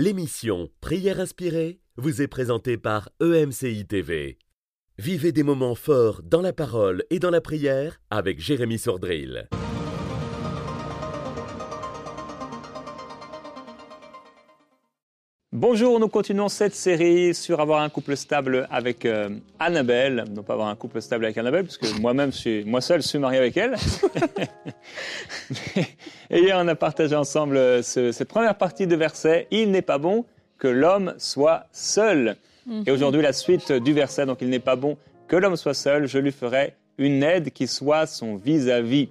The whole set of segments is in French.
L'émission Prière inspirée vous est présentée par EMCI TV. Vivez des moments forts dans la parole et dans la prière avec Jérémy Sordrill. Bonjour, nous continuons cette série sur avoir un couple stable avec euh, Annabelle. Non pas avoir un couple stable avec Annabelle, puisque moi-même, suis, moi seul, suis marié avec elle. Et hier, on a partagé ensemble euh, ce- cette première partie de verset. Il n'est pas bon que l'homme soit seul. Et aujourd'hui, la suite du verset. Donc, il n'est pas bon que l'homme soit seul. Je lui ferai une aide qui soit son vis-à-vis.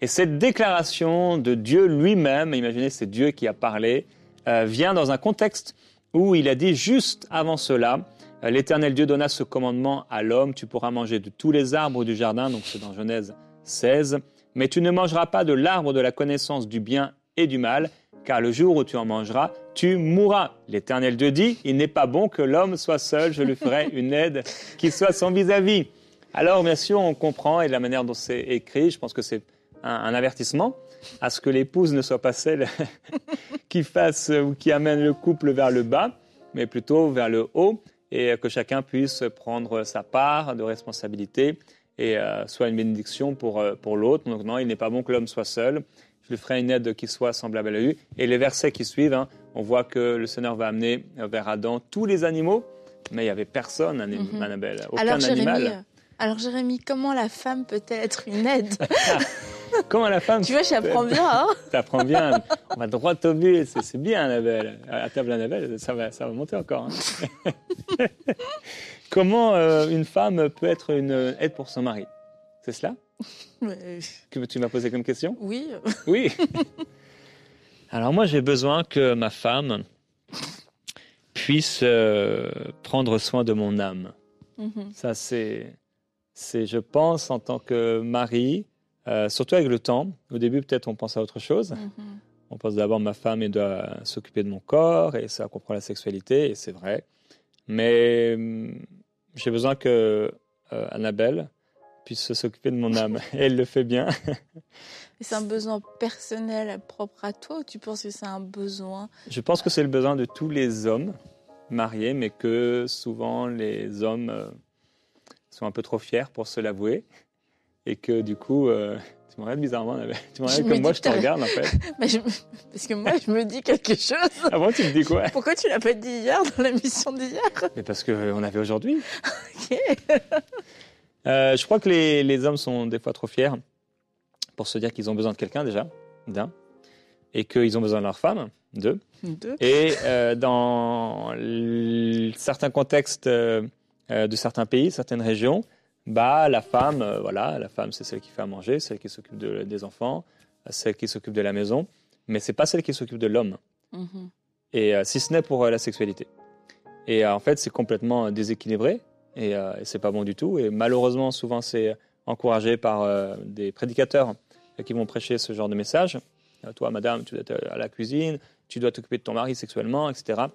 Et cette déclaration de Dieu lui-même, imaginez, c'est Dieu qui a parlé, vient dans un contexte où il a dit juste avant cela, euh, l'Éternel Dieu donna ce commandement à l'homme, tu pourras manger de tous les arbres du jardin, donc c'est dans Genèse 16, mais tu ne mangeras pas de l'arbre de la connaissance du bien et du mal, car le jour où tu en mangeras, tu mourras. L'Éternel Dieu dit, il n'est pas bon que l'homme soit seul, je lui ferai une aide qui soit son vis-à-vis. Alors bien sûr, on comprend, et la manière dont c'est écrit, je pense que c'est un avertissement à ce que l'épouse ne soit pas celle qui fasse ou qui amène le couple vers le bas, mais plutôt vers le haut, et que chacun puisse prendre sa part de responsabilité et euh, soit une bénédiction pour, euh, pour l'autre. Donc non, il n'est pas bon que l'homme soit seul. Je lui ferai une aide qui soit semblable à lui. Et les versets qui suivent, hein, on voit que le Seigneur va amener vers Adam tous les animaux, mais il n'y avait personne. Annabelle, aucun Alors Jérémy, animal. euh, alors Jérémy, comment la femme peut être une aide Comment la femme Tu vois, j'apprends bien. Hein T'apprends bien, on va droit au but, c'est bien Annabelle. À table Annabelle, ça va, ça va monter encore. hein. Comment euh, une femme peut être une aide pour son mari? C'est cela? Mais, que tu m'as posé comme question? Oui. Oui. Alors moi, j'ai besoin que ma femme puisse euh, prendre soin de mon âme. Mhm. Ça, c'est, c'est, je pense, en tant que mari, euh, surtout avec le temps. Au début, peut-être, on pense à autre chose. Mhm. On pense d'abord ma femme elle doit s'occuper de mon corps et ça comprend la sexualité et c'est vrai. Mais hum, j'ai besoin que euh, Annabelle puisse s'occuper de mon âme et elle le fait bien. C'est un besoin personnel propre à toi ou tu penses que c'est un besoin? Je pense que c'est le besoin de tous les hommes mariés, mais que souvent les hommes euh, sont un peu trop fiers pour se l'avouer et que du coup, euh, tu me regardes bizarrement, tu me regardes me comme moi, je te regarde en fait. Mais je- Parce que moi, je me dis quelque chose. Avant, tu me dis quoi? Pourquoi tu l'as pas dit hier dans l'émission d'hier? Mais parce qu'on avait aujourd'hui. Ok. Euh, je crois que les, les hommes sont des fois trop fiers pour se dire qu'ils ont besoin de quelqu'un déjà, d'un, et qu'ils ont besoin de leur femme, deux. Deux. Et euh, dans certains contextes euh, euh, de certains pays, certaines régions, bah la femme, euh, voilà, la femme c'est celle qui fait à manger, celle qui s'occupe de- des enfants, celle qui s'occupe de la maison, mais c'est pas celle qui s'occupe de l'homme. Mhm. Et euh, si ce n'est pour euh, la sexualité. Et en fait, c'est complètement déséquilibré et, et c'est pas bon du tout. Et malheureusement, souvent, c'est encouragé par des prédicateurs qui vont prêcher ce genre de message. Toi, madame, tu dois être à la cuisine, tu dois t'occuper de ton mari sexuellement, etc.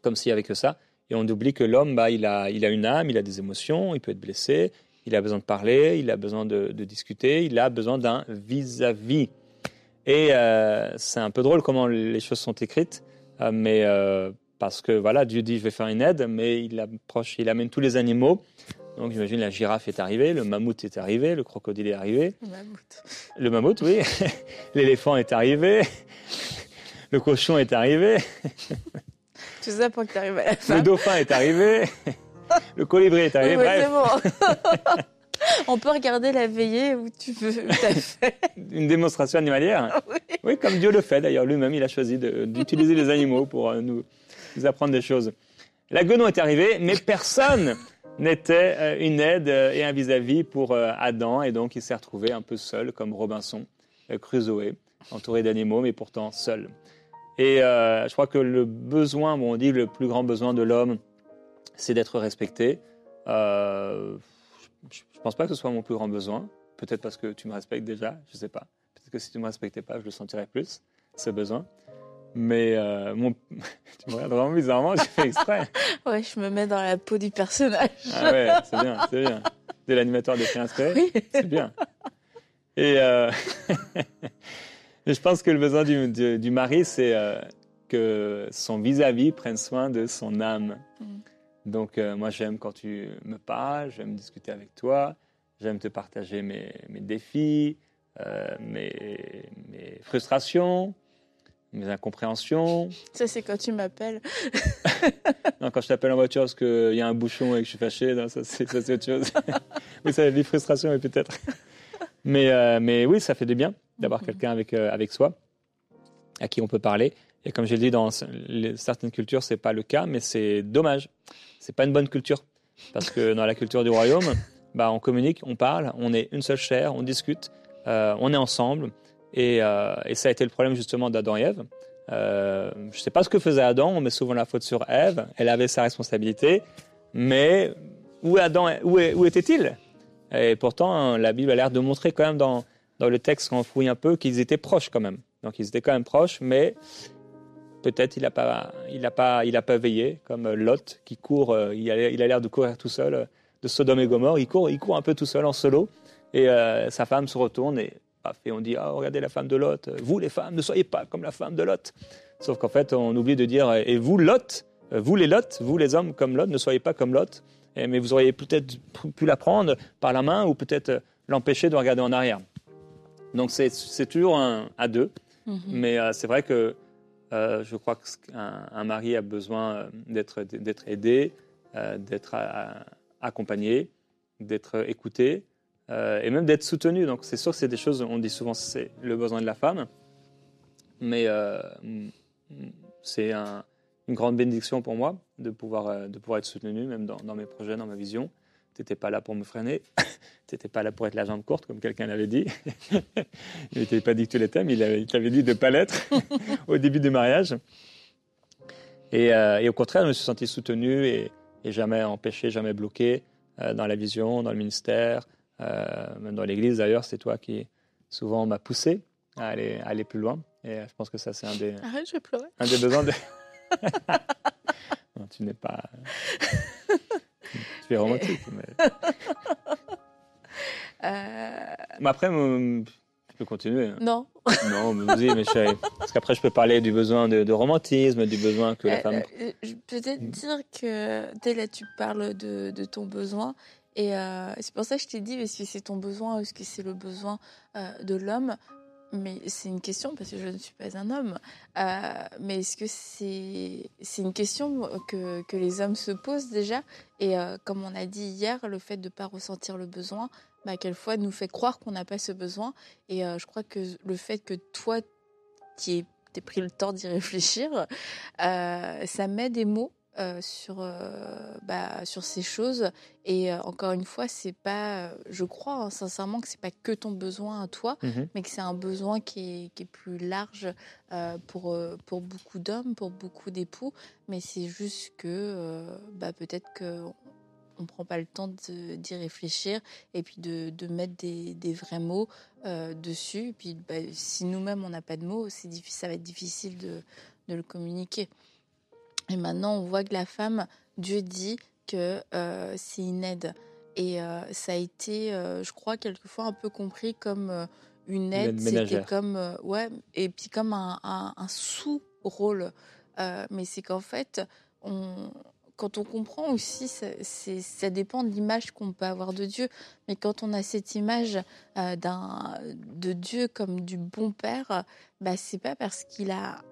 Comme s'il n'y avait que ça. Et on oublie que l'homme, bah, il, a, il a une âme, il a des émotions, il peut être blessé, il a besoin de parler, il a besoin de, de discuter, il a besoin d'un vis-à-vis. Et euh, c'est un peu drôle comment les choses sont écrites, euh, mais euh, parce que voilà, Dieu dit je vais faire une aide, mais il approche, il amène tous les animaux. Donc j'imagine la girafe est arrivée, le mammouth est arrivé, le crocodile est arrivé, Mammouth. le mammouth oui, l'éléphant est arrivé, le cochon est arrivé, Tout ça pour que tu arrives à la le fin. dauphin est arrivé, le colibri est arrivé. Oui, Bref, bon. On peut regarder la veillée où tu veux. fait. une démonstration animalière. Oui. Oui, comme Dieu le fait d'ailleurs, lui-même, il a choisi d'utiliser les animaux pour euh, nous, nous apprendre des choses. La guenon est arrivée, mais personne n'était euh, une aide euh, et un vis-à-vis pour euh, Adam, et donc il s'est retrouvé un peu seul, comme Robinson Crusoe, entouré d'animaux, mais pourtant seul. Et euh, je crois que le besoin, bon, on dit le plus grand besoin de l'homme, c'est d'être respecté. Euh, je ne pense pas que ce soit mon plus grand besoin. Peut-être parce que tu me respectes déjà, je ne sais pas. Peut-être que si tu ne me respectais pas, je le sentirais plus, ce besoin. Mais euh, mon... tu me regardes vraiment bizarrement, j'ai fait exprès. Ouais, je me mets dans la peau du personnage. Ah ouais, c'est bien, c'est bien. De l'animateur de Inspiré, Oui. c'est bien. Et je pense que le besoin du, du, du mari, c'est euh, que son vis-à-vis prenne soin de son âme. Mm. Donc euh, moi j'aime quand tu me parles, j'aime discuter avec toi, j'aime te partager mes, mes défis, euh, mes, mes frustrations, mes incompréhensions. Ça, c'est quand tu m'appelles. Non, quand je t'appelle en voiture parce qu'il y a un bouchon et que je suis fâché, non, ça c'est autre chose. oui, ça des frustrations, peut-être. Mais, mais oui, ça fait du bien d'avoir Mhm. quelqu'un avec, euh, avec soi, à qui on peut parler. Et comme je l'ai dit, dans les- certaines cultures, c'est pas le cas, mais c'est dommage. C'est pas une bonne culture. Parce que dans la culture du royaume, bah, on communique, on parle, on est une seule chair, on discute, euh, on est ensemble. Et, euh, et ça a été le problème justement d'Adam et Ève. Euh, je ne sais pas ce que faisait Adam, on met souvent la faute sur Ève, elle avait sa responsabilité, mais où, Adam, où, où était-il? Et pourtant, la Bible a l'air de montrer quand même dans, dans le texte, quand on fouille un peu, qu'ils étaient proches quand même. Donc ils étaient quand même proches, mais peut-être il n'a pas, il a pas, il a pas veillé, comme Lot qui court, euh, il a, l'air de courir tout seul euh, de Sodome et Gomorre, il court, il court un peu tout seul en solo, et euh, sa femme se retourne et, on dit ah regardez la femme de Lot, vous les femmes ne soyez pas comme la femme de Lot. Sauf qu'en fait on oublie de dire et vous Lot, vous les Lot, vous les hommes comme Lot, ne soyez pas comme Lot, mais vous auriez peut-être pu la prendre par la main ou peut-être l'empêcher de regarder en arrière. Donc c'est toujours un, à deux. Mhm. Mais euh, c'est vrai que euh, je crois qu'un un mari a besoin euh, d'être aidé, euh, d'être accompagné, d'être écouté et même d'être soutenu. Donc c'est sûr que c'est des choses, on dit souvent c'est le besoin de la femme, mais c'est un- une grande bénédiction pour moi de pouvoir, de pouvoir être soutenu, même dans, dans mes projets, dans ma vision. Tu n'étais pas là pour me freiner, tu n'étais pas là pour être la jambe courte, comme quelqu'un l'avait dit. il ne t'avait pas dit que tu l'étais, mais il, avait- il t'avait dit de ne pas l'être au début du mariage. Et, euh, et au contraire, je me suis senti soutenu et, et jamais empêché, jamais bloqué euh, dans la vision, dans le ministère, euh, même dans l'église d'ailleurs. C'est toi qui souvent m'a poussé à aller, à aller plus loin. Et je pense que ça, c'est un des, Arrête, je vais pleurer. un des besoins de. non, tu n'es pas. Romantique. Mais, Euh, mais après, euh, tu peux continuer. hein. non. Non, mais vas-y, mes chéris. Parce qu'après, je peux parler du besoin de, de romantisme, du besoin que la Euh, femme. euh, je- Peut-être Mm. dire que dès là, tu parles de, de ton besoin. Et euh, c'est pour ça que je t'ai dit, est-ce que c'est ton besoin ou est-ce que c'est le besoin euh, de l'homme Mais c'est une question parce que je ne suis pas un homme. Euh, mais est-ce que c'est une question que, les hommes se posent déjà? Et euh, comme on a dit hier, le fait de ne pas ressentir le besoin, bah, quelquefois nous fait croire qu'on n'a pas ce besoin. Et euh, je crois que le fait que toi, tu aies pris le temps d'y réfléchir, ça met des mots euh, sur, euh, bah, sur ces choses. Et euh, encore une fois, c'est pas, je crois hein, sincèrement que c'est pas que ton besoin à toi, Mhm. mais que c'est un besoin qui est, qui est plus large pour, pour beaucoup d'hommes, pour beaucoup d'époux. Mais c'est juste que bah, peut-être que on prend pas le temps d'y réfléchir et puis de, de mettre des, des vrais mots euh, dessus. Et puis bah, si nous-mêmes on n'a pas de mots, c'est ça va être difficile de, de le communiquer. Et maintenant, on voit que la femme, Dieu dit que euh, c'est une aide. Et euh, ça a été, euh, je crois, quelquefois un peu compris comme une aide. C'était comme, ouais, et puis comme un, un- un sous-rôle. Mais c'est qu'en fait, on, quand on comprend aussi, ça, ça dépend de l'image qu'on peut avoir de Dieu. Mais quand on a cette image euh, de Dieu comme du bon père, bah, c'est pas parce qu'il a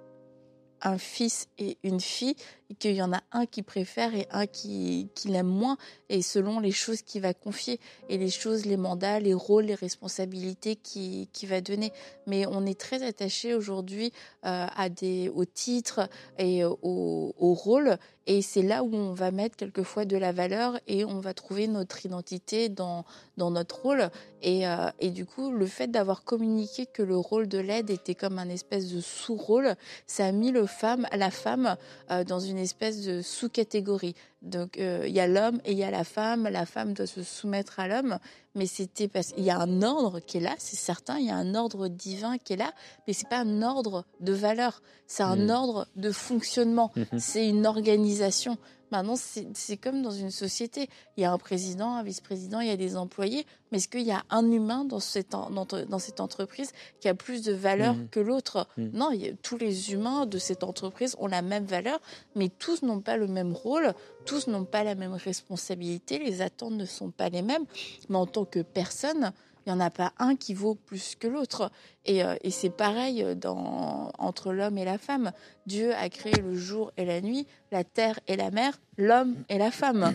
un fils et une fille qu'il y en a un qui préfère et un qui, qui l'aime moins. Et selon les choses qu'il va confier et les choses, les mandats, les rôles, les responsabilités qu'il qui va donner. Mais on est très attaché aujourd'hui euh, à aux titres et aux, aux rôles. Et c'est là où on va mettre quelquefois de la valeur et on va trouver notre identité dans dans notre rôle. Et, euh, et du coup le fait d'avoir communiqué que le rôle de l'aide était comme un espèce de sous-rôle ça a mis le femme, la femme euh, dans une espèce de sous-catégorie. Donc euh, il y a l'homme et il y a la femme. La femme doit se soumettre à l'homme, mais c'était parce qu'il y a un ordre qui est là, c'est certain, il y a un ordre divin qui est là, mais c'est pas un ordre de valeur, c'est un Mm. ordre de fonctionnement, Mhm. c'est une organisation. Maintenant, c'est comme dans une société. Il y a un président, un vice-président, il y a des employés. Mais est-ce qu'il y a un humain dans cette, en- dans, dans cette entreprise qui a plus de valeur Mhm. que l'autre? Mhm. Non, il y a- tous les humains de cette entreprise ont la même valeur, mais tous n'ont pas le même rôle, tous n'ont pas la même responsabilité, les attentes ne sont pas les mêmes. Mais en tant que personne, il n'y en a pas un qui vaut plus que l'autre. Et, euh, et c'est pareil dans, entre l'homme et la femme. Dieu a créé le jour et la nuit, la terre et la mer, l'homme et la femme.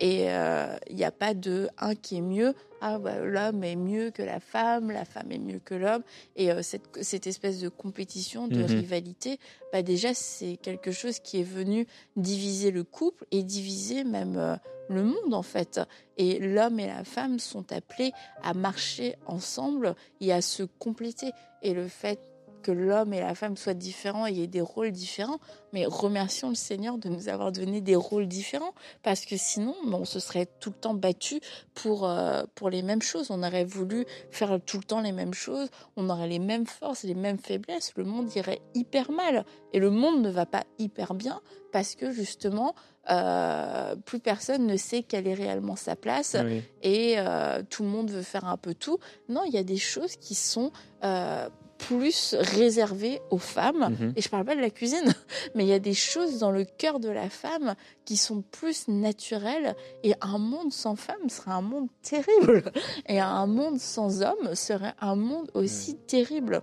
Et euh, il n'y a pas de un qui est mieux. Ah, bah, l'homme est mieux que la femme, la femme est mieux que l'homme. Et euh, cette, cette espèce de compétition, de Mhm. rivalité, bah, déjà, c'est quelque chose qui est venu diviser le couple et diviser même euh, le monde, en fait. Et l'homme et la femme sont appelés à marcher ensemble et à se compléter. Et le fait que l'homme et la femme soient différents et ait des rôles différents, mais remercions le Seigneur de nous avoir donné des rôles différents, parce que sinon, ben, on se serait tout le temps battu pour, euh, pour les mêmes choses. On aurait voulu faire tout le temps les mêmes choses, on aurait les mêmes forces, les mêmes faiblesses, le monde irait hyper mal. Et le monde ne va pas hyper bien, parce que justement, euh, plus personne ne sait quelle est réellement sa place Oui. et euh, tout le monde veut faire un peu tout. Non, il y a des choses qui sont euh, plus réservées aux femmes. Mhm. Et je parle pas de la cuisine, mais il y a des choses dans le cœur de la femme qui sont plus naturelles. Et un monde sans femme serait un monde terrible. Et un monde sans homme serait un monde aussi terrible.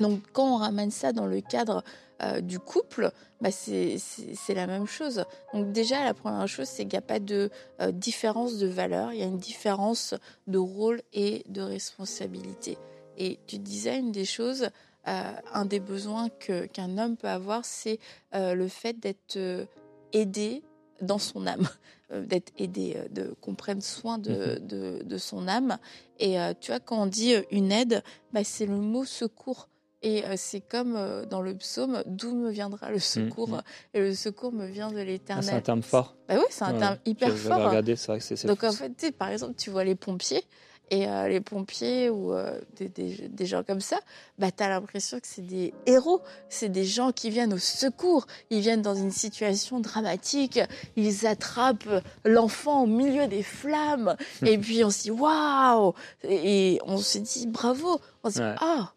Donc quand on ramène ça dans le cadre euh, du couple, bah c'est la même chose. Donc déjà, la première chose, c'est qu'il n'y a pas de euh, différence de valeur, il y a une différence de rôle et de responsabilité. Et tu disais une des choses, euh, un des besoins qu'un homme peut avoir, c'est le fait d'être aidé dans son âme, d'être aidé, de qu'on prenne soin de, de, de son âme. Et tu vois, quand on dit une aide, bah, c'est le mot secours. Et euh, c'est comme euh, dans le psaume, d'où me viendra le secours mhm. Et le secours me vient de Ah, l'éternel. c'est un terme fort. Bah oui, c'est un Ouais, terme hyper fort. vrai que c'est. Donc en fait, tu sais, par exemple, tu vois les pompiers et euh, les pompiers ou euh, des, des- des gens comme ça, bah t'as l'impression que c'est des héros, c'est des gens qui viennent au secours, ils viennent dans une situation dramatique, ils attrapent l'enfant au milieu des flammes et puis on se dit waouh et on se dit bravo, on se dit Ouais. ah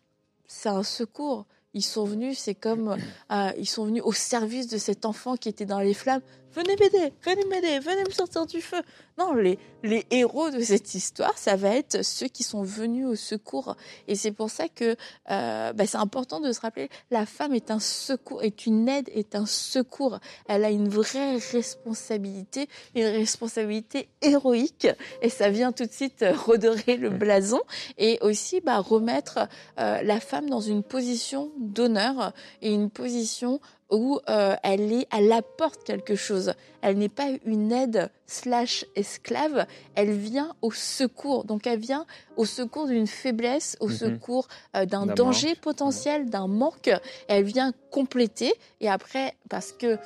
c'est un secours. Ils sont venus, c'est comme euh, ils sont venus au service de cet enfant qui était dans les flammes. Venez m'aider, venez m'aider, venez me sortir du feu. Non, les, les héros de cette histoire, ça va être ceux qui sont venus au secours. Et c'est pour ça que euh, bah, c'est important de se rappeler, la femme est un secours, est une aide, est un secours. Elle a une vraie responsabilité, une responsabilité héroïque. Et ça vient tout de suite euh, redorer le blason. Et aussi bah, remettre euh, la femme dans une position d'honneur et une position où euh, elle est, elle apporte quelque chose. Elle n'est pas une aide slash esclave. Elle vient au secours. Donc elle vient au secours d'une faiblesse, au Mhm. secours euh, d'un D'un danger manque. potentiel, d'un manque. Elle vient compléter. Et après, parce que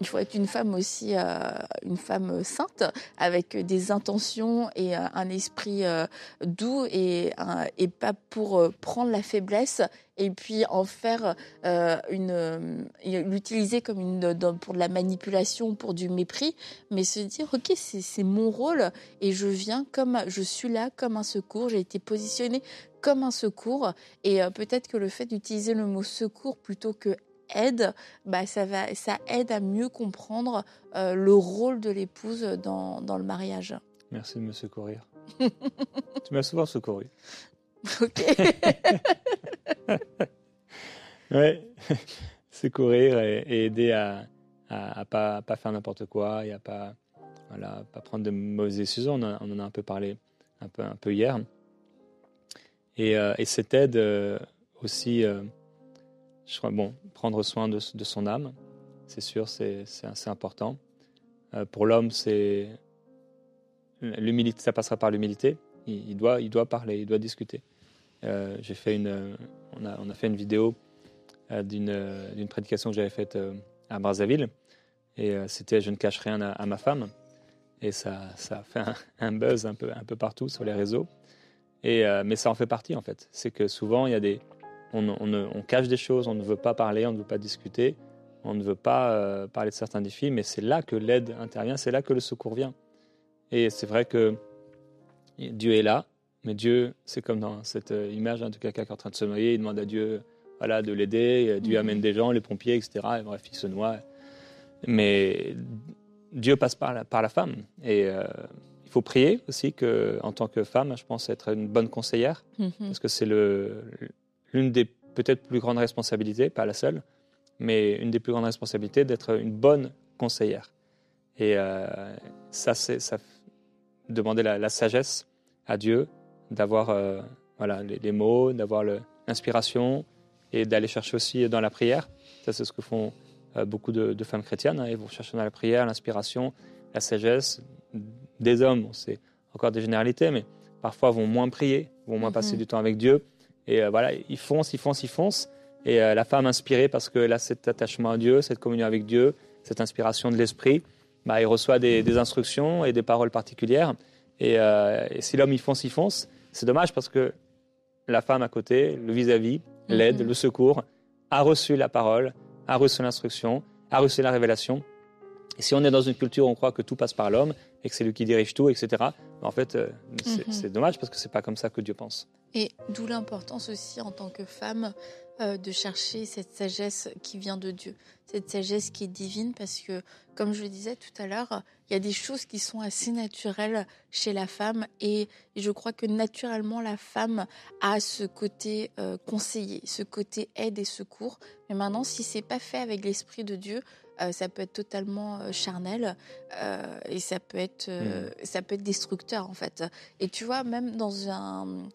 il faut être une femme aussi, euh, une femme sainte, avec des intentions et euh, un esprit euh, doux et, pas pour prendre la faiblesse et puis en faire une, l'utiliser comme une pour de la manipulation, pour du mépris, mais se dire ok c'est mon rôle et je viens comme je suis là comme un secours, j'ai été positionnée comme un secours et peut-être que le fait d'utiliser le mot secours plutôt que aide, bah ça va, ça aide à mieux comprendre euh, le rôle de l'épouse dans, dans le mariage. Merci de me secourir. tu m'as souvent secouru. Ok. Ouais, secourir et, et aider à, à, à pas, à pas faire n'importe quoi et à pas, voilà, pas prendre de mauvaises décisions. On, en- on en a un peu parlé un peu, un peu hier. Et, euh, et cette aide euh, aussi, je crois, bon, prendre soin de, son âme, c'est sûr, c'est important. Euh, pour l'homme, c'est l'humilité, ça passera par l'humilité. Il, doit, il doit parler, il doit discuter. Euh, J'ai fait une, on a, on a fait une vidéo euh, d'une euh, prédication que j'avais faite à Brazzaville. Et c'était Je ne cache rien à, ma femme. Et ça, ça fait un, buzz un peu, un peu partout sur les réseaux. Et, mais ça en fait partie, en fait. C'est que souvent, il y a des, on, on, cache des choses, on ne veut pas parler, on ne veut pas discuter, on ne veut pas euh, parler de certains défis, mais c'est là que l'aide intervient, c'est là que le secours vient. Et c'est vrai que Dieu est là, mais Dieu, c'est comme dans cette euh, image hein, de quelqu'un qui est en train de se noyer, il demande à Dieu voilà, de l'aider, Dieu mhm. amène des gens, les pompiers, etc. Et bref, il se noie. Mais Dieu passe par la, par la femme. Et euh, il faut prier aussi que, en tant que femme, je pense être une bonne conseillère, mhm. parce que c'est l'une des peut-être plus grandes responsabilités, pas la seule, mais une des plus grandes responsabilités d'être une bonne conseillère. Et euh, ça, c'est ça demander la, sagesse à Dieu, d'avoir euh, voilà les, mots, d'avoir l'inspiration et d'aller chercher aussi dans la prière. Ça, c'est ce que font euh, beaucoup de, femmes chrétiennes. Hein. Ils vont chercher dans la prière l'inspiration, la sagesse. Des hommes, c'est encore des généralités, mais parfois vont moins prier, vont moins passer mhm. du temps avec Dieu. Et voilà, ils foncent, ils foncent, ils foncent. Et la femme inspirée parce qu'elle a cet attachement à Dieu, cette communion avec Dieu, cette inspiration de l'esprit, bah, il reçoit des, instructions et des paroles particulières. Et, euh, si l'homme y fonce, il fonce. C'est dommage parce que la femme à côté, le vis-à-vis, l'aide, mhm. le secours, a reçu la parole, a reçu l'instruction, a reçu la révélation. Et si on est dans une culture où on croit que tout passe par l'homme et que c'est lui qui dirige tout, etc., bah, en fait, euh, mhm. c'est dommage parce que c'est pas comme ça que Dieu pense. Et d'où l'importance aussi en tant que femme euh, de chercher cette sagesse qui vient de Dieu, cette sagesse qui est divine, parce que, comme je le disais tout à l'heure, il y a des choses qui sont assez naturelles chez la femme, et je crois que naturellement la femme a ce côté euh, conseiller, ce côté aide et secours. Mais maintenant, si c'est pas fait avec l'esprit de Dieu, euh, ça peut être totalement charnel et ça peut être mm. ça peut être destructeur en fait. Et tu vois, même dans un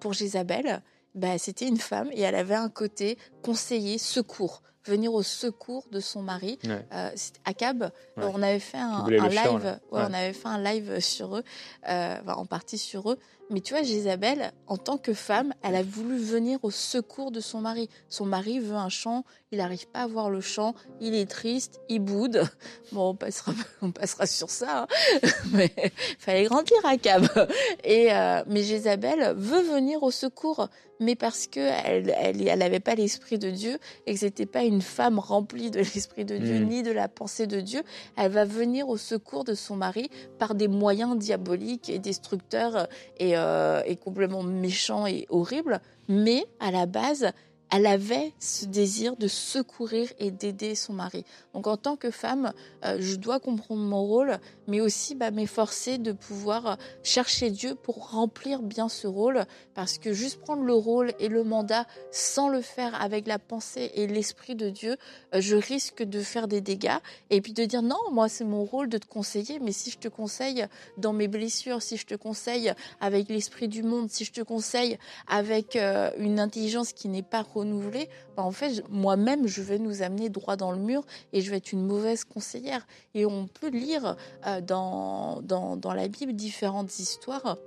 pour Jézabel, bah, c'était une femme et elle avait un côté conseiller, secours, venir au secours de son mari. Euh, Akab, on avait fait un, live, on avait fait un live sur eux, euh, en partie sur eux. Mais tu vois, Jézabel, en tant que femme, elle a voulu venir au secours de son mari. Son mari veut un champ, il n'arrive pas à voir le champ, il est triste, il boude. Bon, on passera, on passera sur ça, hein. mais fallait grandir Akab. Et euh, mais Jézabel veut venir au secours, mais parce que elle, elle, avait pas l'esprit de Dieu et que c'était pas une femme remplie de l'esprit de Dieu hmm. ni de la pensée de Dieu, elle va venir au secours de son mari par des moyens diaboliques et destructeurs et euh, est complètement méchant et horrible, mais à la base, elle avait ce désir de secourir et d'aider son mari. Donc en tant que femme, euh, je dois comprendre mon rôle, mais aussi bah, m'efforcer de pouvoir euh, chercher Dieu pour remplir bien ce rôle, parce que juste prendre le rôle et le mandat sans le faire avec la pensée et l'esprit de Dieu, euh, je risque de faire des dégâts et puis de dire non, moi c'est mon rôle de te conseiller, mais si je te conseille dans mes blessures, si je te conseille avec l'esprit du monde, si je te conseille avec une intelligence qui n'est pas renouvelée, bah, en fait moi-même je vais nous amener droit dans le mur et je vais être une mauvaise conseillère. Et on peut lire euh, dans, dans, la Bible différentes histoires.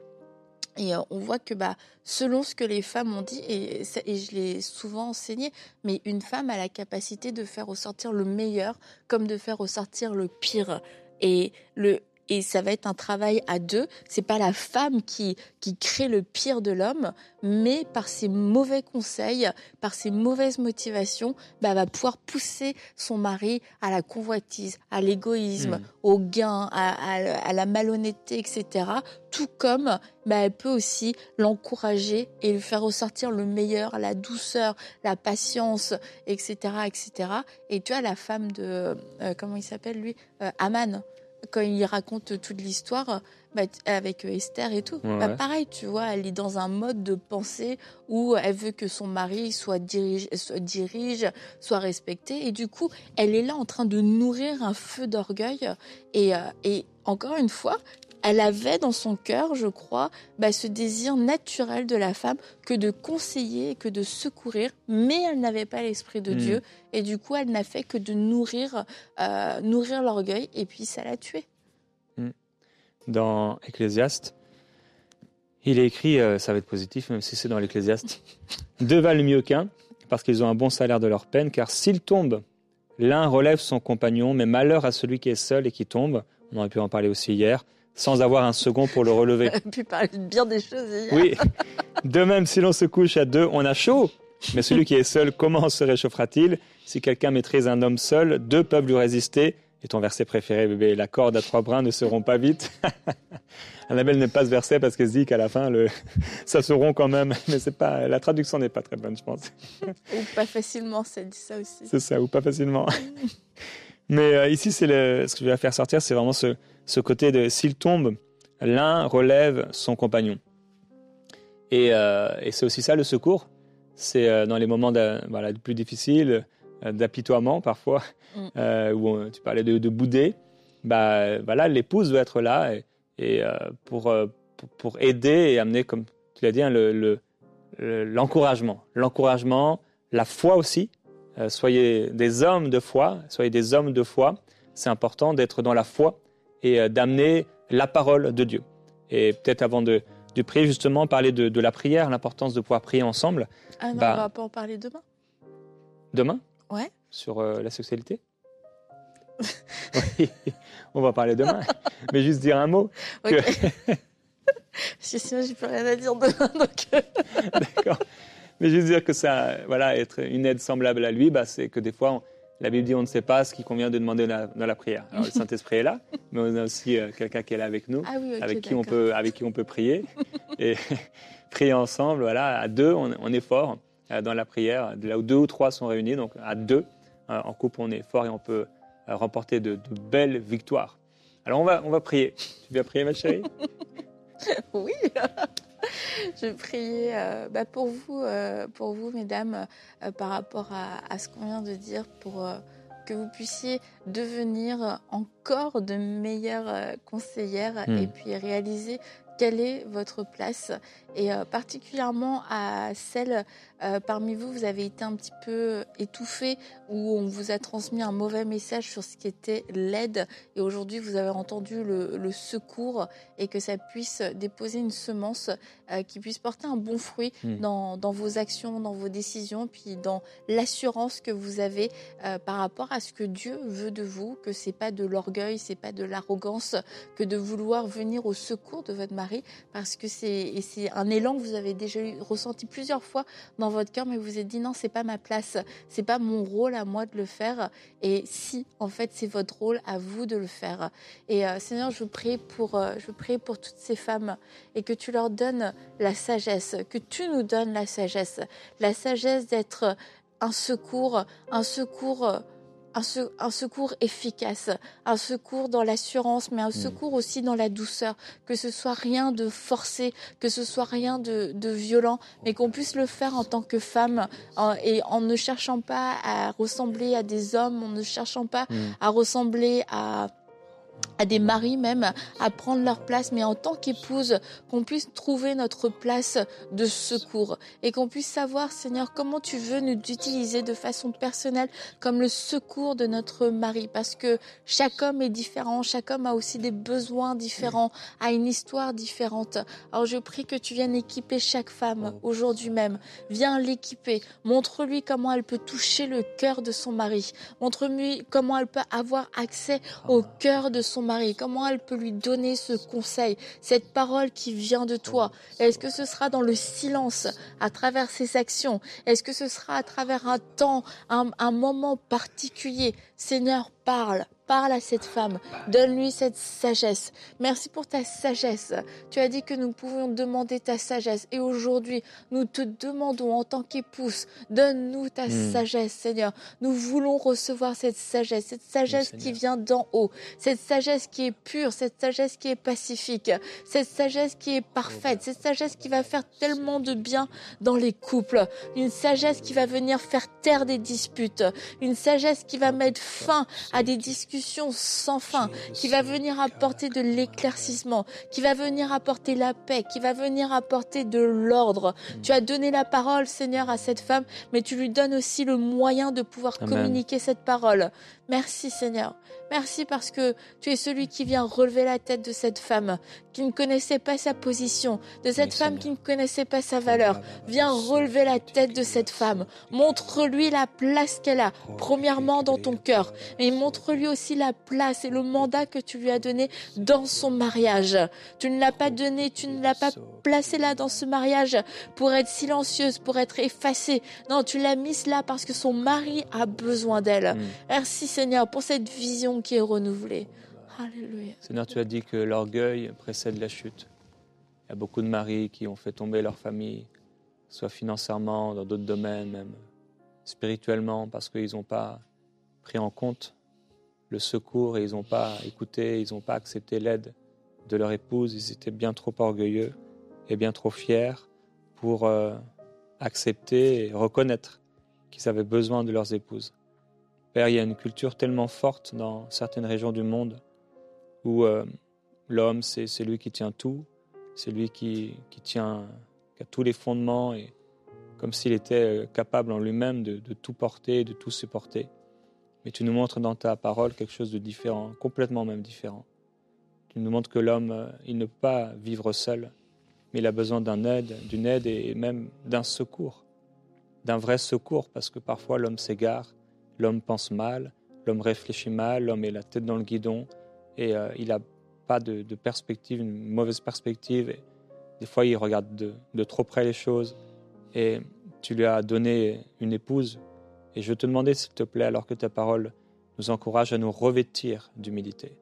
Et euh, on voit que bah, selon ce que les femmes ont dit, et, et je l'ai souvent enseigné, mais une femme a la capacité de faire ressortir le meilleur comme de faire ressortir le pire. Et le, et ça va être un travail à deux. C'est pas la femme qui qui crée le pire de l'homme, mais par ses mauvais conseils, par ses mauvaises motivations, bah, va pouvoir pousser son mari à la convoitise, à l'égoïsme, hmm. au gain, à, la malhonnêteté, etc. Tout comme bah, elle peut aussi l'encourager et lui faire ressortir le meilleur, la douceur, la patience, etc., etc. Et tu as la femme de euh, comment il s'appelle lui, euh, Aman quand il raconte toute l'histoire bah, avec Esther et tout, bah, pareil, tu vois, elle est dans un mode de pensée où elle veut que son mari soit dirige, soit, dirige, soit respecté, et du coup, elle est là en train de nourrir un feu d'orgueil. Et, euh, et encore une fois, elle avait dans son cœur, je crois, bah, ce désir naturel de la femme que de conseiller, que de secourir, mais elle n'avait pas l'esprit de hmm. Dieu, et du coup, elle n'a fait que de nourrir, euh, nourrir l'orgueil, et puis ça l'a tué. Hmm. Dans Ecclésiaste, il est écrit, euh, ça va être positif, même si c'est dans l'Ecclésiaste, deux valent mieux qu'un, parce qu'ils ont un bon salaire de leur peine, car s'ils tombent, l'un relève son compagnon, mais malheur à celui qui est seul et qui tombe On aurait pu en parler aussi hier, sans avoir un second pour le relever. On aurait pu parler de bien des choses hier. Oui. De même, si l'on se couche à deux, on a chaud. Mais celui qui est seul, comment se réchauffera-t-il? Si quelqu'un maîtrise un homme seul, deux peuvent lui résister. Et ton verset préféré, bébé, la corde à trois brins ne se rompt pas vite. Annabelle n'aime pas ce verset parce qu'elle se dit qu'à la fin, le... ça se rompt quand même. Mais c'est pas, la traduction n'est pas très bonne, je pense. Ou pas facilement, ça dit ça aussi. C'est ça, ou pas facilement. Mais euh, ici, c'est ce que je vais faire sortir, c'est vraiment ce, ce côté de s'il tombe, l'un relève son compagnon. Et, euh, et c'est aussi ça le secours. C'est euh, dans les moments de, voilà, plus difficiles, d'apitoiement parfois, Mm. où on- tu parlais de, de bouder. Bah, voilà, l'épouse doit être là et, et, pour, pour, pour aider et amener, comme tu l'as dit, hein, le- le- le- l'encouragement. L'encouragement, la foi aussi. Euh, soyez des hommes de foi, soyez des hommes de foi. C'est important d'être dans la foi et euh, d'amener la parole de Dieu. Et peut-être avant de, de prier, justement, parler de, de la prière, l'importance de pouvoir prier ensemble. Ah non, Bah. on va pas en parler demain. Demain? Ouais. Sur euh, la sexualité? Oui, on va parler demain. Mais juste dire un mot. Que- Parce que sinon, j'ai plus rien à dire demain. Donc, D'accord. Mais juste dire que ça, voilà, être une aide semblable à lui, bah, c'est que des fois, on- la Bible dit on ne sait pas ce qu'il convient de demander dans la, dans la prière. Alors le Saint-Esprit est là, mais on a aussi euh, quelqu'un qui est là avec nous, Ah oui, avec, qui on peut, avec qui on peut prier. Et prier ensemble, voilà, à deux, on, on est fort euh, dans la prière, là où deux ou trois sont réunis, donc à deux, euh, en couple, on est fort et on peut remporter de, de belles victoires. Alors on va, on va prier. Tu viens prier, ma chérie? Oui. Je prier euh, bah, pour vous, euh, pour vous, mesdames, euh, par rapport à, à ce qu'on vient de dire, pour que vous puissiez devenir encore de meilleures conseillères Hmm. et puis réaliser quelle est votre place et particulièrement à celles euh, parmi vous, vous avez été un petit peu étouffées ou on vous a transmis un mauvais message sur ce qui était l'aide et aujourd'hui vous avez entendu le, le secours et que ça puisse déposer une semence euh, qui puisse porter un bon fruit Hmm. dans, dans vos actions, dans vos décisions, puis dans l'assurance que vous avez euh, par rapport à ce que Dieu veut de vous, que c'est pas de l'orgueil, c'est pas de l'arrogance, que de vouloir venir au secours de votre mari, parce que c'est un élan que vous avez déjà ressenti plusieurs fois dans votre cœur, mais vous vous êtes dit non, c'est pas ma place, c'est pas mon rôle à moi de le faire, et si en fait c'est votre rôle à vous de le faire. Et euh, Seigneur, je prier pour, euh, je prier pour toutes ces femmes et que tu leur donnes la sagesse, que tu nous donnes la sagesse, la sagesse d'être un secours, un secours. Un, se- un secours efficace, un secours dans l'assurance, mais un secours aussi dans la douceur, que ce soit rien de forcé, que ce soit rien de, de violent, mais qu'on puisse le faire en tant que femme en- et en ne cherchant pas à ressembler à des hommes, en ne cherchant pas Mm. à ressembler à à des maris même à prendre leur place, mais en tant qu'épouse, qu'on puisse trouver notre place de secours et qu'on puisse savoir, Seigneur, comment tu veux nous utiliser de façon personnelle comme le secours de notre mari, parce que chaque homme est différent, chaque homme a aussi des besoins différents, a une histoire différente. Alors je prie que tu viennes équiper chaque femme aujourd'hui même. Viens l'équiper, montre-lui comment elle peut toucher le cœur de son mari, montre-lui comment elle peut avoir accès au cœur de son mari, comment elle peut lui donner ce conseil, cette parole qui vient de toi? Est-ce que ce sera dans le silence, à travers ses actions? Est-ce que ce sera à travers un temps, un, moment particulier? Seigneur, parle. Parle à cette femme, donne-lui cette sagesse. Merci pour ta sagesse. Tu as dit que nous pouvions demander ta sagesse. Et aujourd'hui, nous te demandons en tant qu'épouse, donne-nous ta Mm. sagesse, Seigneur. Nous voulons recevoir cette sagesse, cette sagesse qui vient d'en haut, cette sagesse qui est pure, cette sagesse qui est pacifique, cette sagesse qui est parfaite, cette sagesse qui va faire tellement de bien dans les couples, une sagesse qui va venir faire taire des disputes, une sagesse qui va mettre fin à des discussions sans fin, qui va venir apporter de l'éclaircissement, qui va venir apporter la paix, qui va venir apporter de l'ordre. Tu as donné la parole, Seigneur, à cette femme, mais tu lui donnes aussi le moyen de pouvoir Amen. communiquer cette parole. Merci, Seigneur. Merci parce que tu es celui qui vient relever la tête de cette femme qui ne connaissait pas sa position, de cette Oui, femme Seigneur. qui ne connaissait pas sa valeur. Viens relever la tête de cette femme. Montre-lui la place qu'elle a, premièrement dans ton cœur, mais montre-lui aussi aussi la place et le mandat que tu lui as donné dans son mariage. Tu ne l'as pas donné, tu ne l'as pas placé là dans ce mariage pour être silencieuse, pour être effacée. Non, tu l'as mise là parce que son mari a besoin d'elle. Mm. Merci Seigneur pour cette vision qui est renouvelée. Alléluia. Seigneur, tu as dit que l'orgueil précède la chute. Il y a beaucoup de maris qui ont fait tomber leur famille, soit financièrement, dans d'autres domaines, même spirituellement, parce qu'ils n'ont pas pris en compte le secours et ils n'ont pas écouté, ils n'ont pas accepté l'aide de leur épouse. Ils étaient bien trop orgueilleux et bien trop fiers pour euh, accepter et reconnaître qu'ils avaient besoin de leurs épouses. Père, il y a une culture tellement forte dans certaines régions du monde où euh, l'homme, c'est lui qui tient tout, c'est lui qui, qui tient qui a tous les fondements et comme s'il était euh, capable en lui-même de, de, tout porter, de tout supporter. Mais tu nous montres dans ta parole quelque chose de différent, complètement même différent. Tu nous montres que l'homme, euh, il ne peut pas vivre seul, mais il a besoin d'un aide, d'une aide et même d'un secours, d'un vrai secours, parce que parfois l'homme s'égare, l'homme pense mal, l'homme réfléchit mal, l'homme est la tête dans le guidon et euh, il n'a pas de, perspective, une mauvaise perspective. Et des fois, il regarde de, de trop près les choses et tu lui as donné une épouse. Et je te demandais, s'il te plaît, alors que ta parole nous encourage à nous revêtir d'humilité.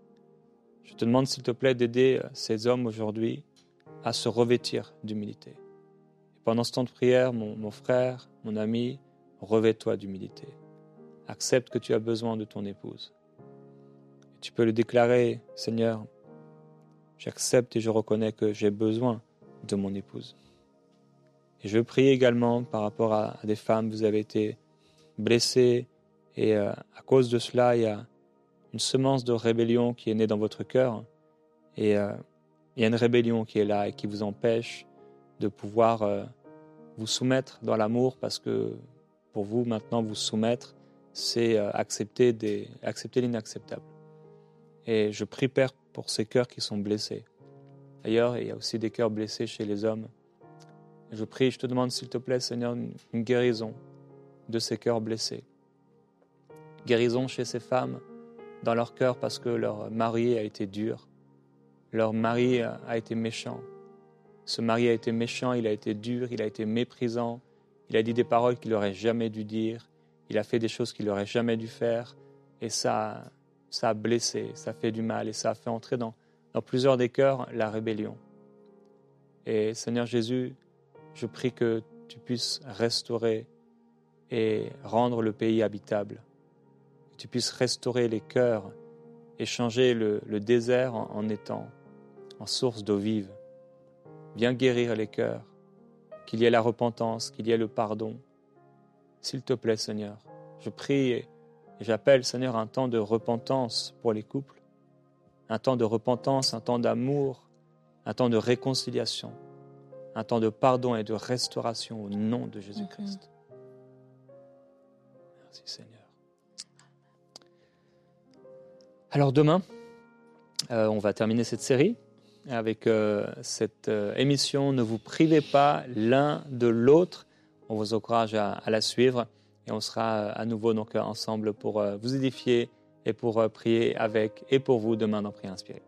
Je te demande, s'il te plaît, d'aider ces hommes aujourd'hui à se revêtir d'humilité. Pendant ce temps de prière, mon, mon frère, mon ami, revêt-toi d'humilité. Accepte que tu as besoin de ton épouse. Et tu peux le déclarer, Seigneur, j'accepte et je reconnais que j'ai besoin de mon épouse. Et je prie également par rapport à, à des femmes, vous avez été blessées et euh, à cause de cela, il y a une semence de rébellion qui est née dans votre cœur et euh, il y a une rébellion qui est là et qui vous empêche de pouvoir euh, vous soumettre dans l'amour parce que pour vous maintenant vous soumettre, c'est accepter, accepter l'inacceptable. Et je prie Père pour ces cœurs qui sont blessés. D'ailleurs, il y a aussi des cœurs blessés chez les hommes. Je prie, je te demande s'il te plaît, Seigneur, une guérison de ces cœurs blessés. Guérison chez ces femmes dans leur cœur parce que leur mari a été dur, leur mari a été méchant. Ce mari a été méchant, il a été dur, il a été méprisant, il a dit des paroles qu'il n'aurait jamais dû dire, il a fait des choses qu'il n'aurait jamais dû faire, et ça, ça a blessé, ça fait du mal, et ça a fait entrer dans, dans plusieurs des cœurs la rébellion. Et Seigneur Jésus, je prie que tu puisses restaurer et rendre le pays habitable, que tu puisses restaurer les cœurs et changer le, le désert en, en étang, en source d'eau vive. Viens guérir les cœurs, qu'il y ait la repentance, qu'il y ait le pardon. S'il te plaît, Seigneur, je prie et j'appelle, Seigneur, un temps de repentance pour les couples, un temps de repentance, un temps d'amour, un temps de réconciliation un temps de pardon et de restauration au nom de Jésus-Christ. Mm -hmm. Merci Seigneur. Alors demain, euh, on va terminer cette série avec euh, cette euh, émission. Ne vous privez pas l'un de l'autre. On vous encourage à, à, la suivre et on sera à nouveau donc ensemble pour vous édifier et pour prier avec et pour vous demain dans Prière Inspirée.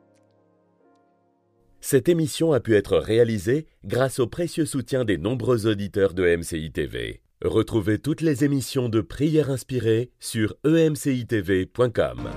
Cette émission a pu être réalisée grâce au précieux soutien des nombreux auditeurs de MCI TV. Retrouvez toutes les émissions de prières inspirées sur emcitv.com.